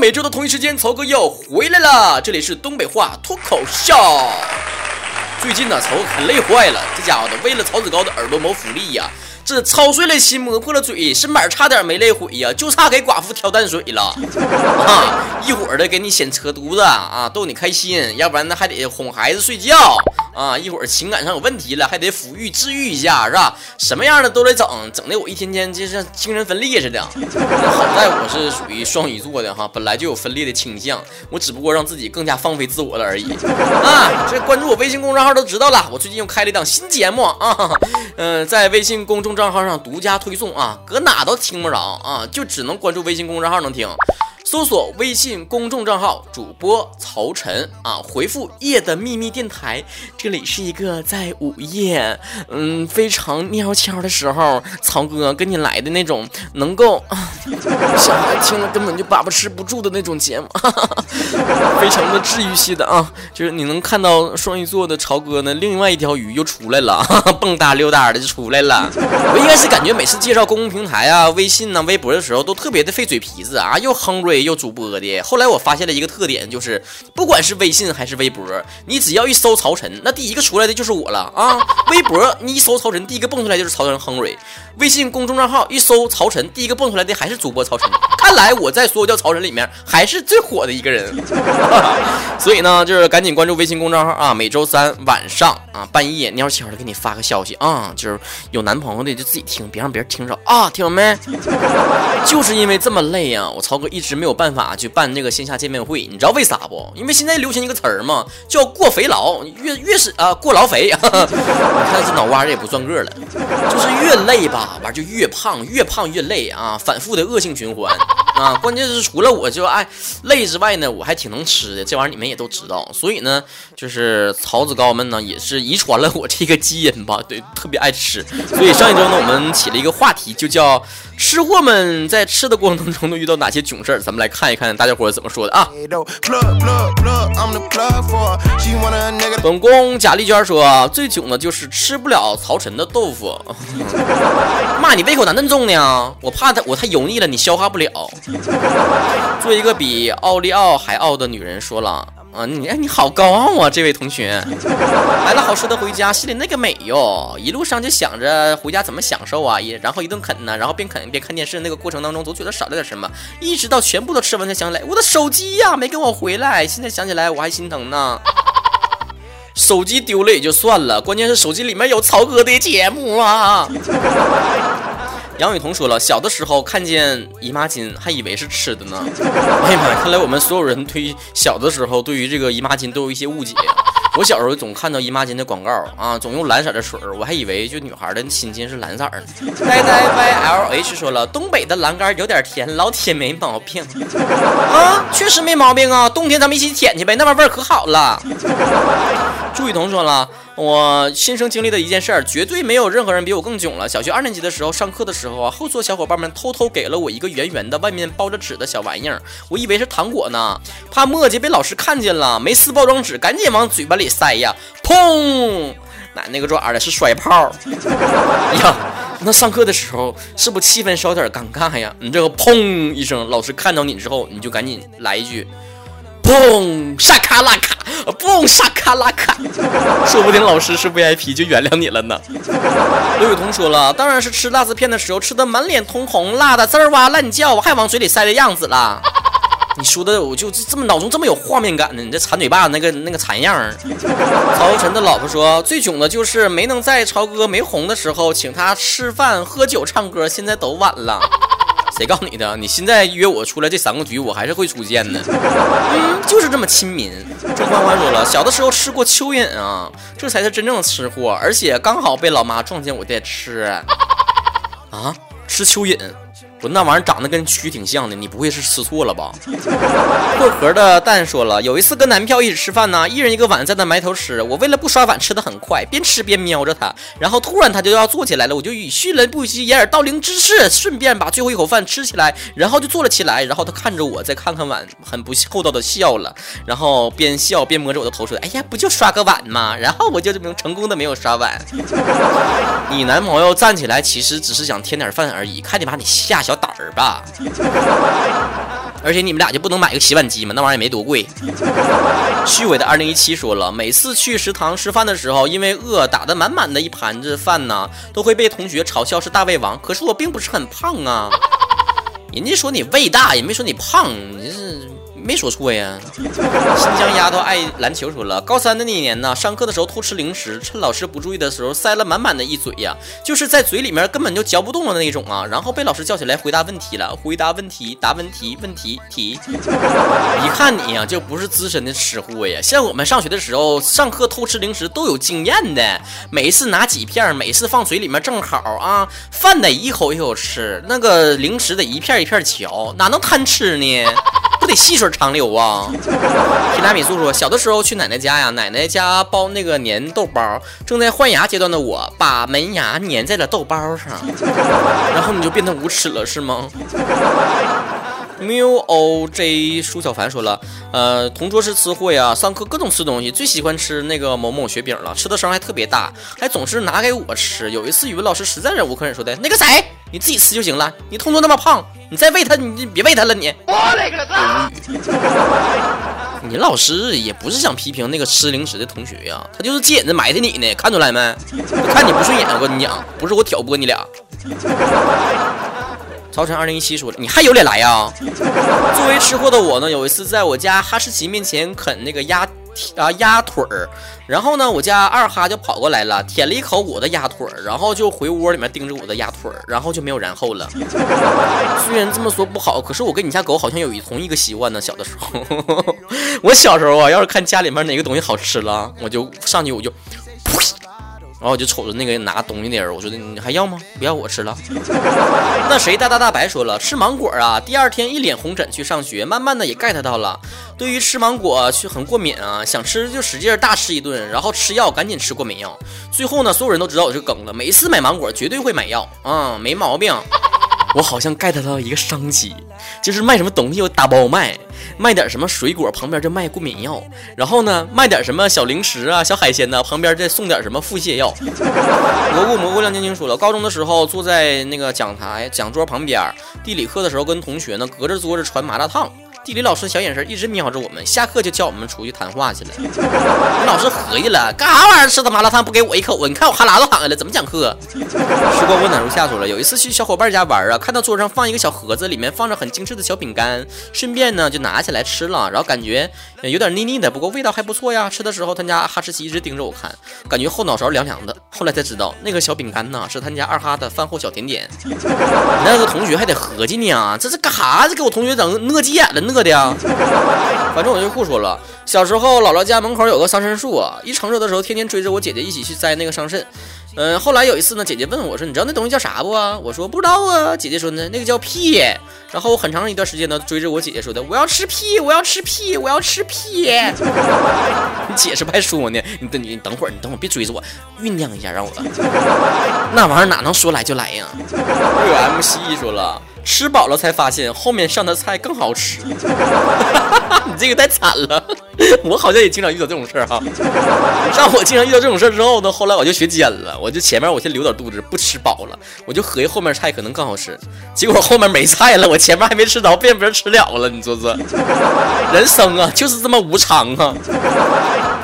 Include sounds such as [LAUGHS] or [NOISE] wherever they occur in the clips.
每周的同一时间，曹哥又回来了。这里是东北话脱口秀。最近呢，曹哥可累坏了，这家伙的为了曹子高的耳朵谋福利呀，这操碎了心，磨破了嘴，身板差点没累毁呀，就差给寡妇挑淡水了。[LAUGHS] 啊，一会儿的给你显扯犊子啊，逗你开心，要不然呢还得哄孩子睡觉。啊，一会儿情感上有问题了，还得抚育治愈一下，是吧？什么样的都得整，整的我一天天就像精神分裂似的。好在我是属于双鱼座的哈，本来就有分裂的倾向，我只不过让自己更加放飞自我了而已。啊，这关注我微信公众号都知道了，我最近又开了一档新节目啊，嗯，在微信公众账号上独家推送啊，搁哪都听不着啊，就只能关注微信公众号能听。搜索微信公众账号主播曹晨啊，回复“夜的秘密电台”，这里是一个在午夜，嗯，非常喵悄的时候，曹哥跟你来的那种能够 [LAUGHS] 小孩听了根本就把持不住的那种节目，哈 [LAUGHS] 哈非常的治愈系的啊，就是你能看到双鱼座的曹哥呢，另外一条鱼又出来了，哈 [LAUGHS] 哈蹦哒溜达的就出来了。我应该是感觉每次介绍公共平台啊、微信呐、微博的时候，都特别的费嘴皮子啊，又哼瑞。又主播的，后来我发现了一个特点，就是不管是微信还是微博，你只要一搜曹晨，那第一个出来的就是我了啊！微博你一搜曹晨，第一个蹦出来就是曹晨亨瑞；微信公众账号一搜曹晨，第一个蹦出来的还是主播曹晨。看来我在所有叫曹晨里面还是最火的一个人。[LAUGHS] 所以呢，就是赶紧关注微信公众号啊！每周三晚上啊半夜蔫悄的给你发个消息啊，就是有男朋友的就自己听，别让别人听着啊！听到没？[LAUGHS] 就是因为这么累呀，我曹哥一直没有。办法去办这个线下见面会，你知道为啥不？因为现在流行一个词儿嘛，叫过肥劳，越越是啊过劳肥。[LAUGHS] 你看这脑瓜子也不转个了，就是越累吧，完就越胖，越胖越累啊，反复的恶性循环啊。关键是除了我就爱累之外呢，我还挺能吃的，这玩意儿你们也都知道。所以呢，就是曹子高们呢也是遗传了我这个基因吧，对，特别爱吃。所以上一周呢，我们起了一个话题，就叫吃货们在吃的过程当中都遇到哪些囧事儿，咱们。来看一看大家伙怎么说的啊！本宫贾丽娟说，最囧的就是吃不了曹晨的豆腐。[LAUGHS] 妈，你胃口咋那么重呢？我怕他，我太油腻了，你消化不了。做一个比奥利奥还傲的女人说了。啊，你哎，你好高傲啊，这位同学，[LAUGHS] 买了好吃的回家，心里那个美哟，一路上就想着回家怎么享受啊，也然后一顿啃呢，然后边啃边看电视，那个过程当中总觉得少了点什么，一直到全部都吃完才想起来，我的手机呀没跟我回来，现在想起来我还心疼呢。[LAUGHS] 手机丢了也就算了，关键是手机里面有曹哥的节目啊。杨雨桐说了，小的时候看见姨妈巾，还以为是吃的呢。[LAUGHS] 哎呀妈呀，看来我们所有人对小的时候对于这个姨妈巾都有一些误解。[LAUGHS] 我小时候总看到姨妈巾的广告啊，总用蓝色的水，我还以为就女孩的心巾是蓝色的。呆呆 ylh 说了，东北的栏杆有点甜，老铁没毛病 [LAUGHS] 啊，确实没毛病啊，冬天咱们一起舔去呗，那玩意儿味儿可好了。朱雨桐说了。我亲身经历的一件事儿，绝对没有任何人比我更囧了。小学二年级的时候，上课的时候啊，后座小伙伴们偷偷给了我一个圆圆的、外面包着纸的小玩意儿，我以为是糖果呢，怕墨迹被老师看见了，没撕包装纸，赶紧往嘴巴里塞呀，砰！那那个爪的是摔炮 [LAUGHS] 呀！那上课的时候是不是气氛稍有点尴尬呀？你这个砰一声，老师看到你之后，你就赶紧来一句。砰，沙卡拉卡，不，拉卡，说不定老师是 VIP 就原谅你了呢。刘雨桐说了，当然是吃辣子片的时候吃的满脸通红，辣的滋哇乱叫，还往嘴里塞的样子了。你说的我就这么脑中这么有画面感呢？你这馋嘴巴那个那个馋样儿。曹晨的老婆说，最囧的就是没能在曹哥没红的时候请他吃饭、喝酒、唱歌，现在都晚了。谁告诉你的？你现在约我出来这三个局，我还是会出现的。嗯，就是这么亲民。郑欢欢说了，小的时候吃过蚯蚓啊，这才是真正的吃货，而且刚好被老妈撞见我在吃。啊，吃蚯蚓。不，那玩意儿长得跟蛆挺像的，你不会是吃错了吧？[LAUGHS] 破壳的蛋说了，有一次跟男票一起吃饭呢，一人一个碗在那埋头吃，我为了不刷碗吃的很快，边吃边瞄着他，然后突然他就要坐起来了，我就以迅雷不及掩耳盗铃之势，顺便把最后一口饭吃起来，然后就坐了起来，然后他看着我，再看看碗，很不厚道的笑了，然后边笑边摸着我的头说：“哎呀，不就刷个碗吗？”然后我就这么成功的没有刷碗。[LAUGHS] 你男朋友站起来其实只是想添点饭而已，看你把你吓小。小胆儿吧，而且你们俩就不能买个洗碗机吗？那玩意儿也没多贵。虚伪的二零一七说了，每次去食堂吃饭的时候，因为饿打的满满的一盘子饭呢，都会被同学嘲笑是大胃王。可是我并不是很胖啊，[LAUGHS] 人家说你胃大，也没说你胖，你是。没说错呀。新疆丫头爱篮球说了，高三的那年呢，上课的时候偷吃零食，趁老师不注意的时候塞了满满的一嘴呀，就是在嘴里面根本就嚼不动的那种啊。然后被老师叫起来回答问题了，回答问题，答问题，问题题。一看你呀，就不是资深的吃货呀。像我们上学的时候，上课偷吃零食都有经验的，每次拿几片，每次放嘴里面正好啊。饭得一口一口吃，那个零食得一片一片嚼，哪能贪吃呢？得细水长流啊！[LAUGHS] 提拉米苏说，小的时候去奶奶家呀，奶奶家包那个粘豆包，正在换牙阶段的我，把门牙粘在了豆包上，然后你就变得无耻了是吗？mu o j 舒小凡说了，呃，同桌是吃货呀，上课各种吃东西，最喜欢吃那个某某雪饼了，吃的声还特别大，还总是拿给我吃。有一次语文老师实在忍无可忍，说的那个谁，你自己吃就行了，你同桌那么胖。你再喂他，你别喂他了，你。我勒个擦！你老师也不是想批评那个吃零食的同学呀，他就是借着埋汰你呢，看出来没？看你不顺眼，我跟你讲，不是我挑拨你俩。曹晨二零一七说：“你还有脸来呀？” [LAUGHS] 作为吃货的我呢，有一次在我家哈士奇面前啃那个鸭。啊，鸭腿儿，然后呢，我家二哈就跑过来了，舔了一口我的鸭腿儿，然后就回窝里面盯着我的鸭腿儿，然后就没有然后了。[LAUGHS] 虽然这么说不好，可是我跟你家狗好像有一同一个习惯呢。小的时候，[LAUGHS] 我小时候啊，要是看家里面哪个东西好吃了，我就上去我就。然后我就瞅着那个拿东西的人，我说你还要吗？[LAUGHS] 不要，我吃了。[LAUGHS] 那谁大大大白说了，吃芒果啊，第二天一脸红疹去上学，慢慢的也 get 到了。对于吃芒果却很过敏啊，想吃就使劲大吃一顿，然后吃药赶紧吃过敏药。最后呢，所有人都知道我这梗了，每一次买芒果绝对会买药啊，没毛病。我好像 get 到一个商机，就是卖什么东西我打包卖，卖点什么水果旁边就卖过敏药，然后呢卖点什么小零食啊、小海鲜呢，旁边再送点什么腹泻药。蘑菇蘑菇亮晶晶说了，高中的时候坐在那个讲台讲桌旁边，地理课的时候跟同学呢隔着桌子传麻辣烫。地理老师小眼神一直瞄着我们，下课就叫我们出去谈话去了。[LAUGHS] 老师合计了，干啥玩意儿？吃的麻辣烫不给我一口啊？你看我哈喇都淌下来了，怎么讲课？时光温暖如夏说了，有一次去小伙伴家玩啊，看到桌上放一个小盒子，里面放着很精致的小饼干，顺便呢就拿起来吃了，然后感觉有点腻腻的，不过味道还不错呀。吃的时候，他家哈士奇一直盯着我看，感觉后脑勺凉凉的。后来才知道，那个小饼干呢是他家二哈的饭后小甜点。[LAUGHS] 那个同学还得合计呢，这是干啥？这给我同学整饿急眼了。饿的呀，反正我就不说了。小时候姥姥家门口有个桑葚树啊，一成熟的时候，天天追着我姐姐一起去摘那个桑葚。嗯，后来有一次呢，姐姐问我说：“你知道那东西叫啥不？”啊？我说：“不知道啊。”姐姐说呢：“那个叫屁。”然后我很长一段时间呢，追着我姐姐说的：“我要吃屁，我要吃屁，我要吃屁。[LAUGHS] ”你解释还说呢？你等你等会儿，你等会儿别追着我，酝酿一下让我。[LAUGHS] 那玩意儿哪能说来就来呀？U M C 说了。吃饱了才发现后面上的菜更好吃，[LAUGHS] 你这个太惨了。我好像也经常遇到这种事儿哈。让我经常遇到这种事儿之后呢，后来我就学尖了，我就前面我先留点肚子，不吃饱了，我就合计后面菜可能更好吃。结果后面没菜了，我前面还没吃着，被别人吃了了。你说说，人生啊，就是这么无常啊。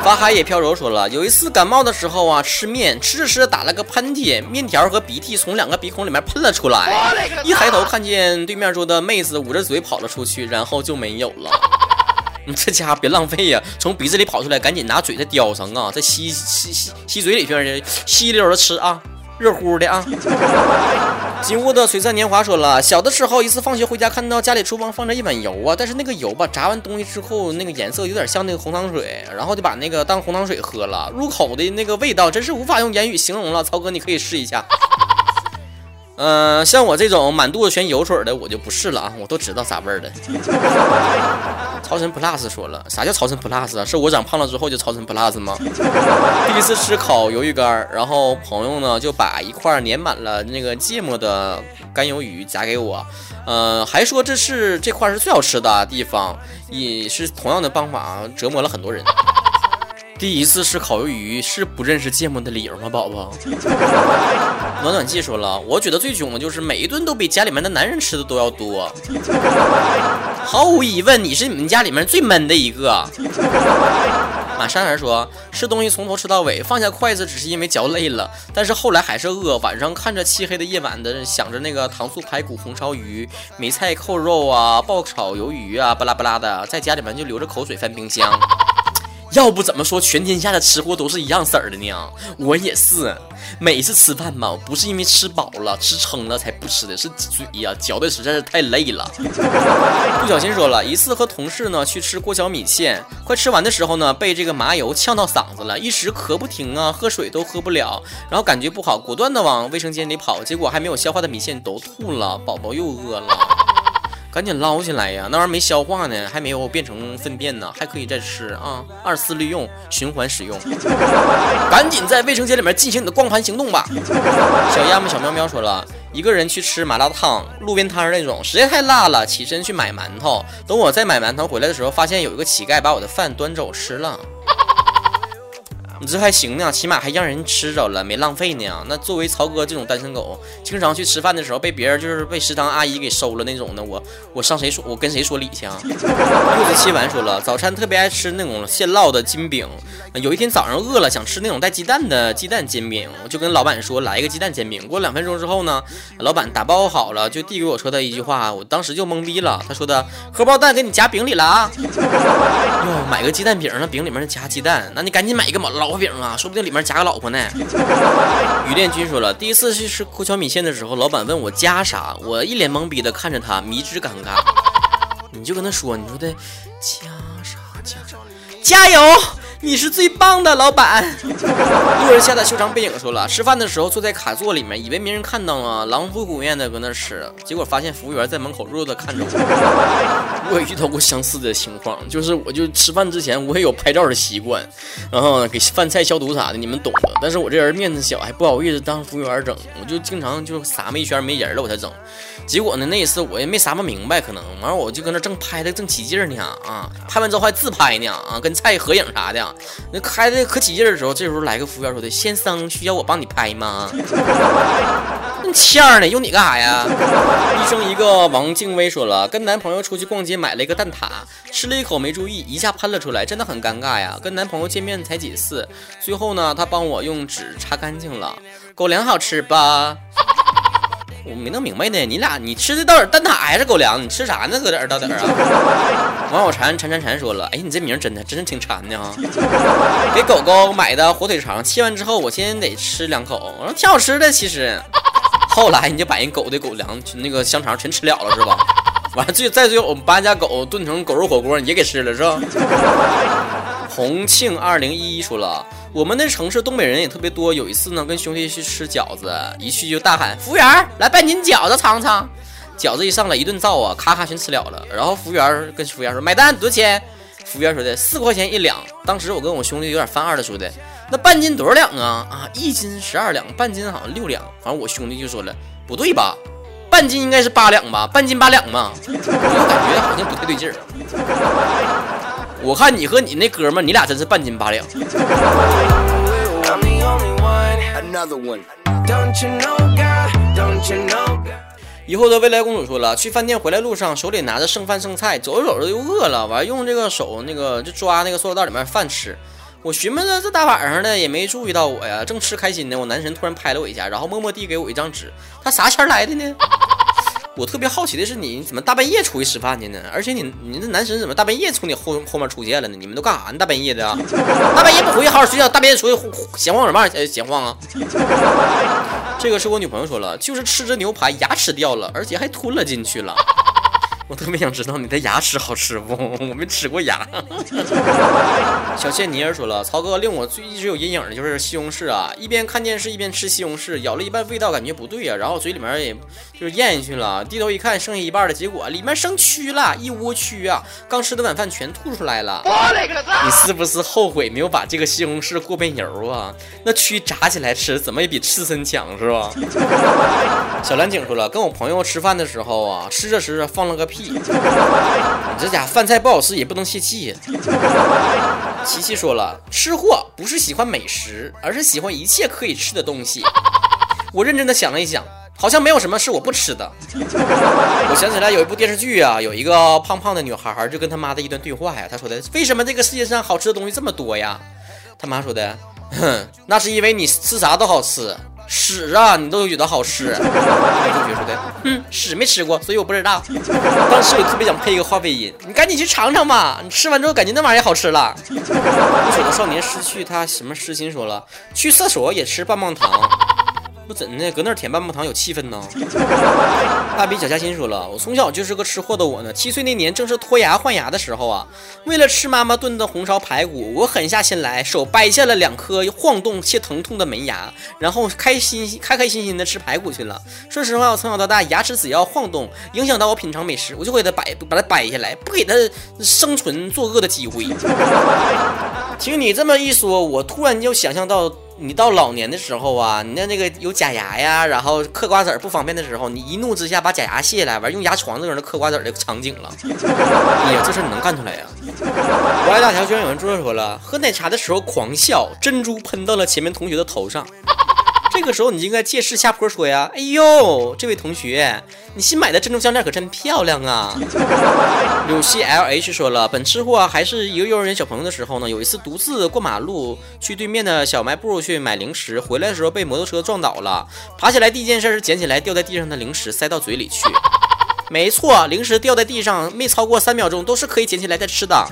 法海也飘柔说了，有一次感冒的时候啊，吃面吃着吃着打了个喷嚏，面条和鼻涕从两个鼻孔里面喷了出来，一抬头看见见对面桌的妹子捂着嘴跑了出去，然后就没有了。你 [LAUGHS] 这家伙别浪费呀，从鼻子里跑出来，赶紧拿嘴再叼上啊，再吸吸吸吸嘴里去，吸溜的吃啊。热乎的啊！金屋的璀璨年华说了，小的时候一次放学回家，看到家里厨房放着一碗油啊，但是那个油吧，炸完东西之后，那个颜色有点像那个红糖水，然后就把那个当红糖水喝了，入口的那个味道真是无法用言语形容了。曹哥，你可以试一下。嗯，像我这种满肚子全油水的，我就不试了啊，我都知道啥味儿的。[LAUGHS] 超神 plus 说了，啥叫超神 plus 啊？是我长胖了之后就超神 plus 吗？[LAUGHS] 第一次吃烤鱿鱼干，然后朋友呢就把一块粘满了那个芥末的干鱿鱼夹给我，呃，还说这是这块是最好吃的地方，也是同样的方法折磨了很多人。第一次吃烤鱿鱼是不认识芥末的理由吗，宝宝？[LAUGHS] 暖暖季说了，我觉得最囧的就是每一顿都比家里面的男人吃的都要多。毫无疑问，你是你们家里面最闷的一个。马山儿说，吃东西从头吃到尾，放下筷子只是因为嚼累了，但是后来还是饿。晚上看着漆黑的夜晚的，想着那个糖醋排骨、红烧鱼、梅菜扣肉啊、爆炒鱿鱼啊，巴拉巴拉的，在家里面就流着口水翻冰箱。要不怎么说全天下的吃货都是一样色儿的呢？我也是，每次吃饭嘛，不是因为吃饱了、吃撑了才不吃的，是嘴呀嚼的实在是太累了。[LAUGHS] 不小心说了一次和同事呢去吃过桥米线，快吃完的时候呢，被这个麻油呛到嗓子了，一时咳不停啊，喝水都喝不了，然后感觉不好，果断的往卫生间里跑，结果还没有消化的米线都吐了，宝宝又饿了。赶紧捞起来呀！那玩意儿没消化呢，还没有变成粪便呢，还可以再吃啊！二次利用，循环使用。赶紧在卫生间里面进行你的光盘行动吧！小鸭子小喵喵说了一个人去吃麻辣烫，路边摊那种，实在太辣了，起身去买馒头。等我再买馒头回来的时候，发现有一个乞丐把我的饭端走吃了。你这还行呢，起码还让人吃着了，没浪费呢。那作为曹哥这种单身狗，经常去吃饭的时候被别人就是被食堂阿姨给收了那种的，我我上谁说，我跟谁说理去啊？柚子七丸说了，早餐特别爱吃那种现烙的金饼。有一天早上饿了，想吃那种带鸡蛋的鸡蛋煎饼，我就跟老板说来一个鸡蛋煎饼。过两分钟之后呢，老板打包好了，就递给我说的一句话，我当时就懵逼了。他说的荷包蛋给你夹饼里了啊。[LAUGHS] 哟，买个鸡蛋饼，那饼里面夹鸡蛋，那你赶紧买一个嘛老。老婆饼啊，说不定里面夹个老婆呢。于炼军说了，第一次去吃过桥米线的时候，老板问我加啥，我一脸懵逼的看着他，迷之尴尬。[LAUGHS] 你就跟他说，你说的加啥加啥，加油。你是最棒的老板。路人下的修长背影说了，吃饭的时候坐在卡座里面，以为没人看到啊，狼吞虎咽的搁那吃，结果发现服务员在门口弱弱的看着我。我也遇到过相似的情况，就是我就吃饭之前我也有拍照的习惯，然后给饭菜消毒啥的，你们懂的。但是我这人面子小，还不好意思当服务员整，我就经常就撒么一圈没人了我才整。结果呢，那一次我也没撒么明白，可能完了我就搁那正拍的正起劲呢啊，拍完之后还自拍呢啊，跟菜合影啥的。那开的可起劲的时候，这时候来个服务员说的：“先生，需要我帮你拍吗？” [LAUGHS] 那欠儿呢？用你干啥呀？医生一个王静薇说了，跟男朋友出去逛街，买了一个蛋挞，吃了一口没注意，一下喷了出来，真的很尴尬呀。跟男朋友见面才几次，最后呢，他帮我用纸擦干净了。狗粮好吃吧？我没弄明白呢，你俩你吃的到底蛋挞还是狗粮？你吃啥呢？搁这儿到底儿啊？[LAUGHS] 王小馋馋馋馋说了，哎，你这名真的真是挺馋的啊！[LAUGHS] 给狗狗买的火腿肠，切完之后我先得吃两口，我说挺好吃的，其实。后来你就把人狗的狗粮那个香肠全吃了了是吧？完了最再最后我们把家狗炖成狗肉火锅，你也给吃了是吧？[LAUGHS] 重庆二零一一说了，我们那城市东北人也特别多。有一次呢，跟兄弟去吃饺子，一去就大喊：“服务员，来半斤饺子尝尝。”饺子一上来一顿造啊，咔咔全吃了了。然后服务员跟服务员说：“买单多少钱？”服务员说的四块钱一两。当时我跟我兄弟有点犯二的说的：“那半斤多少两啊？”啊，一斤十二两，半斤好像六两。反正我兄弟就说了：“不对吧？半斤应该是八两吧？半斤八两嘛。”我就感觉好像不太对劲儿。我看你和你那哥们，你俩真是半斤八两。以后的未来公主说了，去饭店回来路上，手里拿着剩饭剩菜，走着走着又饿了，完用这个手那个就抓那个塑料袋里面饭吃。我寻摸着这大晚上的也没注意到我呀，正吃开心呢，我男神突然拍了我一下，然后默默递给我一张纸，他啥钱来的呢？我特别好奇的是，你怎么大半夜出去吃饭去呢？而且你你这男神怎么大半夜从你后后面出现了呢？你们都干啥呢？大半夜的啊，大半夜不回去好好睡觉，大半夜出去闲晃什么？闲晃啊！[LAUGHS] 这个是我女朋友说了，就是吃着牛排牙齿掉了，而且还吞了进去了。我特别想知道你的牙齿好吃不？我没吃过牙。[LAUGHS] 小倩妮儿说了，曹哥令我最一直有阴影的就是西红柿啊，一边看电视一边吃西红柿，咬了一半味道感觉不对啊，然后嘴里面也就是咽下去了，低头一看剩下一半的结果里面生蛆了，一窝蛆啊，刚吃的晚饭全吐出来了。你是不是后悔没有把这个西红柿过遍油啊？那蛆炸起来吃怎么也比刺身强是吧？[LAUGHS] 小蓝景说了，跟我朋友吃饭的时候啊，吃着吃着放了个屁。屁你这家饭菜不好吃也不能泄气呀。琪琪说了，吃货不是喜欢美食，而是喜欢一切可以吃的东西。我认真的想了一想，好像没有什么是我不吃的。我想起来有一部电视剧啊，有一个胖胖的女孩就跟她妈的一段对话呀，她说的：“为什么这个世界上好吃的东西这么多呀？”她妈说的：“哼，那是因为你吃啥都好吃。”屎啊，你都觉得好吃？同学说的，嗯，屎没吃过，所以我不知道。当时我特别想配一个话费音，你赶紧去尝尝吧，你吃完之后感觉那玩意儿也好吃了。[LAUGHS] 不朽的少年失去他什么失心说了，去厕所也吃棒棒糖。不怎的，搁那舔棒棒糖有气氛呢。大比小嘉欣说了，我从小就是个吃货的我呢。七岁那年正是脱牙换牙的时候啊，为了吃妈妈炖的红烧排骨，我狠下心来，手掰下了两颗晃动且疼痛的门牙，然后开心开开心心的吃排骨去了。说实话，我从小到大牙齿只要晃动，影响到我品尝美食，我就会给它掰，把它掰下来，不给它生存作恶的机会。[LAUGHS] 听你这么一说，我突然就想象到。你到老年的时候啊，你那那个有假牙呀，然后嗑瓜子儿不方便的时候，你一怒之下把假牙卸下来，完用牙床子搁那嗑瓜子儿的场景了。哎呀，这事你能干出来呀？我爱大桥居然有人说说了，喝奶茶的时候狂笑，珍珠喷到了前面同学的头上。这个时候你应该借势下坡说呀，哎呦，这位同学，你新买的珍珠项链可真漂亮啊！柳溪 L H 说了，本吃货还是一个幼儿园小朋友的时候呢，有一次独自过马路去对面的小卖部去买零食，回来的时候被摩托车撞倒了，爬起来第一件事是捡起来掉在地上的零食塞到嘴里去。没错，零食掉在地上没超过三秒钟都是可以捡起来再吃的，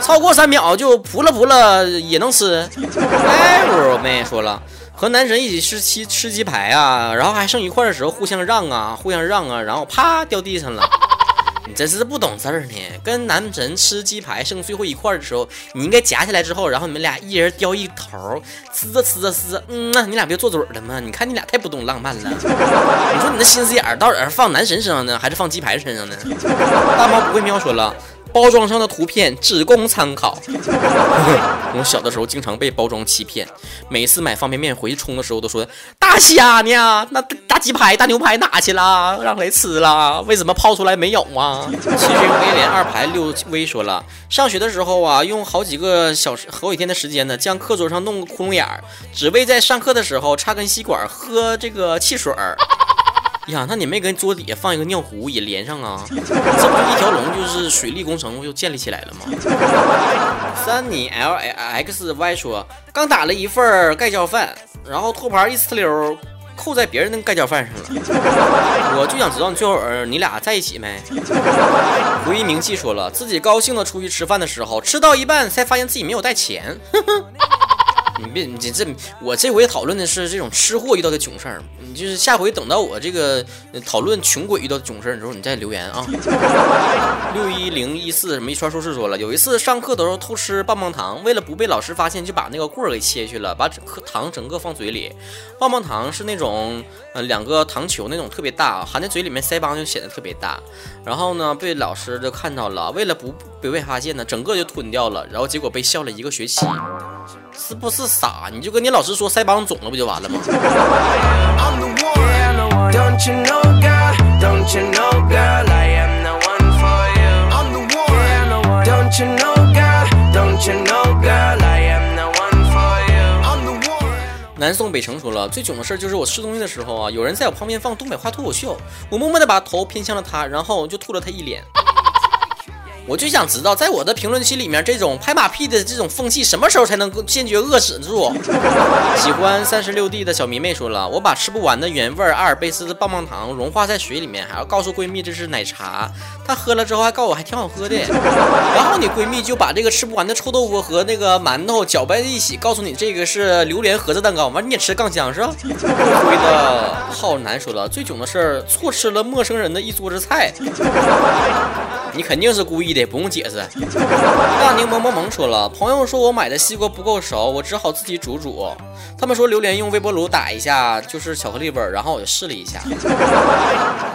超过三秒就扑了扑了也能吃。哎，我妹说了。和男神一起吃鸡吃鸡排啊，然后还剩一块的时候互相让啊，互相让啊，然后啪掉地上了。[LAUGHS] 你真是不懂事儿呢。跟男神吃鸡排剩最后一块的时候，你应该夹起来之后，然后你们俩一人叼一头，吃着吃着吃，嗯呐，你俩别做嘴了吗？你看你俩太不懂浪漫了。[LAUGHS] 你说你那心思眼到底是放男神身上呢，还是放鸡排身上呢？大猫不会喵说了。包装上的图片只供参考。[LAUGHS] 我小的时候经常被包装欺骗，每次买方便面回去冲的时候都说大虾呢？那大鸡排、大牛排哪去了？让谁吃了？为什么泡出来没有啊？七军威廉二排六威说了，上学的时候啊，用好几个小时、好几天的时间呢，将课桌上弄个窟窿眼儿，只为在上课的时候插根吸管喝这个汽水儿。呀，那你没跟桌底下放一个尿壶也连上啊？这不一条龙，就是水利工程就建立起来了吗？三你 L X Y 说，刚打了一份盖浇饭，然后托盘一呲溜扣在别人的盖浇饭上了。我就想知道你最后你俩在一起没？回忆铭记说了，自己高兴的出去吃饭的时候，吃到一半才发现自己没有带钱。[LAUGHS] 你别，你这我这回讨论的是这种吃货遇到的囧事儿。你就是下回等到我这个讨论穷鬼遇到的囧事儿的时候，你再留言啊。[LAUGHS] 六一零一四什么一串说是说了，有一次上课的时候偷吃棒棒糖，为了不被老师发现，就把那个棍儿给切去了，把整颗糖整个放嘴里。棒棒糖是那种呃两个糖球那种特别大，含在嘴里面腮帮就显得特别大。然后呢，被老师就看到了，为了不不被发现呢，整个就吞掉了。然后结果被笑了一个学期。是不是傻？你就跟你老师说腮帮肿了不就完了吗？南宋北城说了，最囧的事就是我吃东西的时候啊，有人在我旁边放东北话脱口秀，我默默的把头偏向了他，然后就吐了他一脸。我就想知道，在我的评论区里面，这种拍马屁的这种风气什么时候才能够坚决遏制住？[LAUGHS] 喜欢三十六 D 的小迷妹说了，我把吃不完的原味阿尔卑斯的棒棒糖融化在水里面，还要告诉闺蜜这是奶茶，她喝了之后还告诉我还挺好喝的。然后你闺蜜就把这个吃不完的臭豆腐和那个馒头搅拌在一起，告诉你这个是榴莲盒子蛋糕，完你也吃杠香是吧？[LAUGHS] 灰的浩南说了，最囧的事儿，错吃了陌生人的一桌子菜。[LAUGHS] 你肯定是故意的，也不用解释。[LAUGHS] 大柠檬萌萌说了，朋友说我买的西瓜不够熟，我只好自己煮煮。他们说榴莲用微波炉打一下就是巧克力味儿，然后我就试了一下。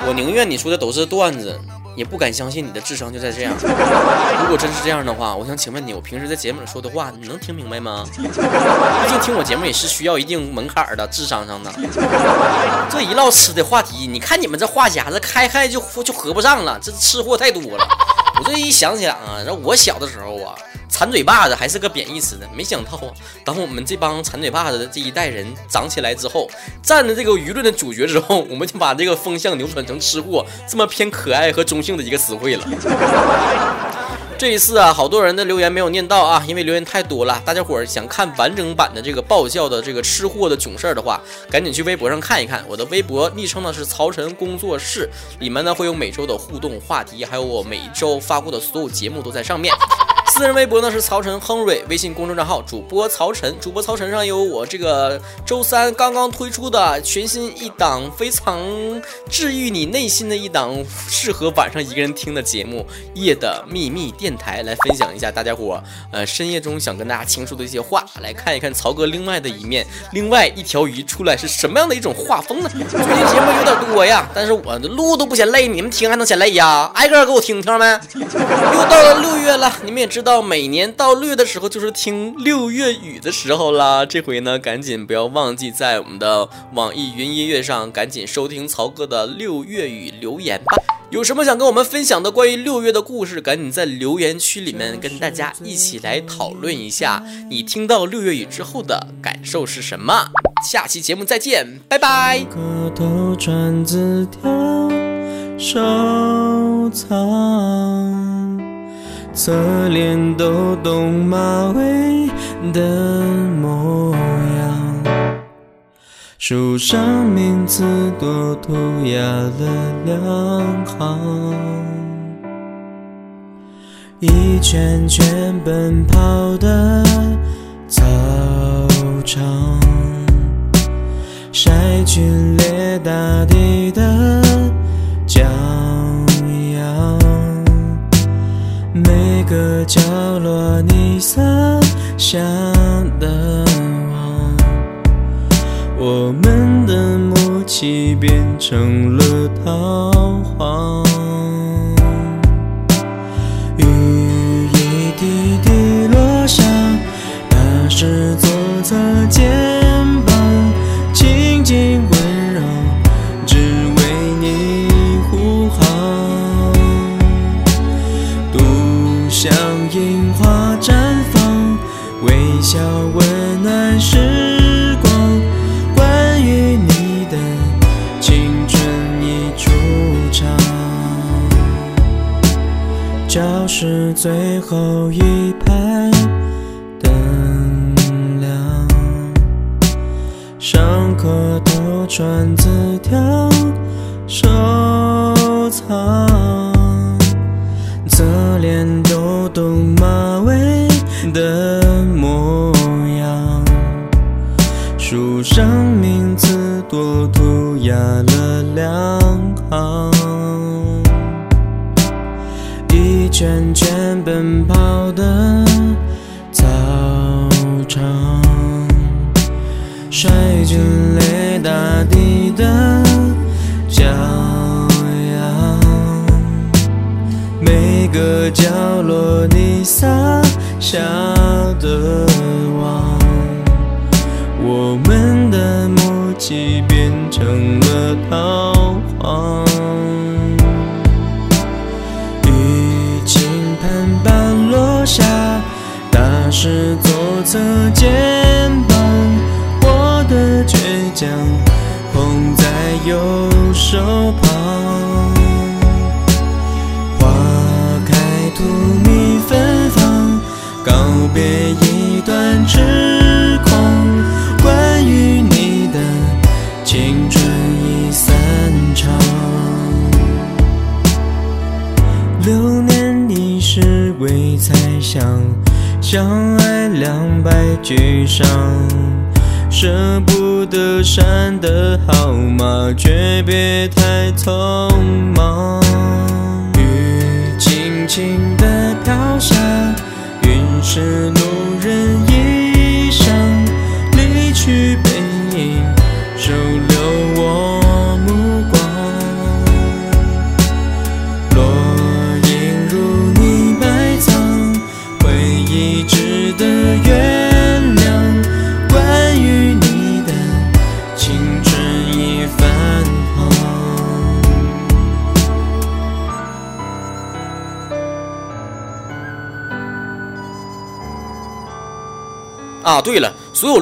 我宁愿你说的都是段子。也不敢相信你的智商就在这样。如果真是这样的话，我想请问你，我平时在节目里说的话，你能听明白吗？[LAUGHS] 毕竟听我节目也是需要一定门槛的，智商上的。这一唠吃的话题，你看你们这话匣子开开就就合不上了，这吃货太多了。我这一想想啊，然后我小的时候啊。馋嘴巴子还是个贬义词呢。没想到啊，当我们这帮馋嘴巴子的这一代人长起来之后，占着这个舆论的主角之后，我们就把这个风向扭转成吃货这么偏可爱和中性的一个词汇了。这一次啊，好多人的留言没有念到啊，因为留言太多了。大家伙儿想看完整版的这个爆笑的这个吃货的囧事儿的话，赶紧去微博上看一看。我的微博昵称呢是曹晨工作室，里面呢会有每周的互动话题，还有我每周发过的所有节目都在上面。私人微博呢是曹晨亨瑞，微信公众账号主播曹晨，主播曹晨上有我这个周三刚刚推出的全新一档非常治愈你内心的一档适合晚上一个人听的节目《夜的秘密电台》，来分享一下大家伙呃深夜中想跟大家倾诉的一些话，来看一看曹哥另外的一面，另外一条鱼出来是什么样的一种画风呢？[LAUGHS] 最近节目有点多呀，但是我录都不嫌累，你们听还能嫌累呀？挨个给我听，听着没？又到了六月了，你们也知。到每年到六月的时候，就是听六月雨的时候啦。这回呢，赶紧不要忘记在我们的网易云音乐上赶紧收听曹哥的六月雨留言吧。有什么想跟我们分享的关于六月的故事，赶紧在留言区里面跟大家一起来讨论一下。你听到六月雨之后的感受是什么？下期节目再见，拜拜。收藏。侧脸抖动马尾的模样，书上名字多涂鸦了两行，一圈圈奔跑的操场，晒剧烈大地角落，你洒下的网，我们的默契变成了逃荒。雨一滴滴落下，打湿左侧肩。是最后一排灯亮，上课都传字条收藏，侧脸都懂吗？下的网，我们的默契变成了逃荒。是左侧肩膀，我的倔强痴狂。关于你的青春已散场，流年已是未猜想。相爱两败俱伤，舍不得删的号码，却别太匆忙。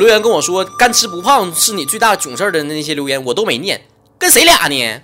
留言跟我说干吃不胖是你最大囧事的那些留言，我都没念，跟谁俩呢？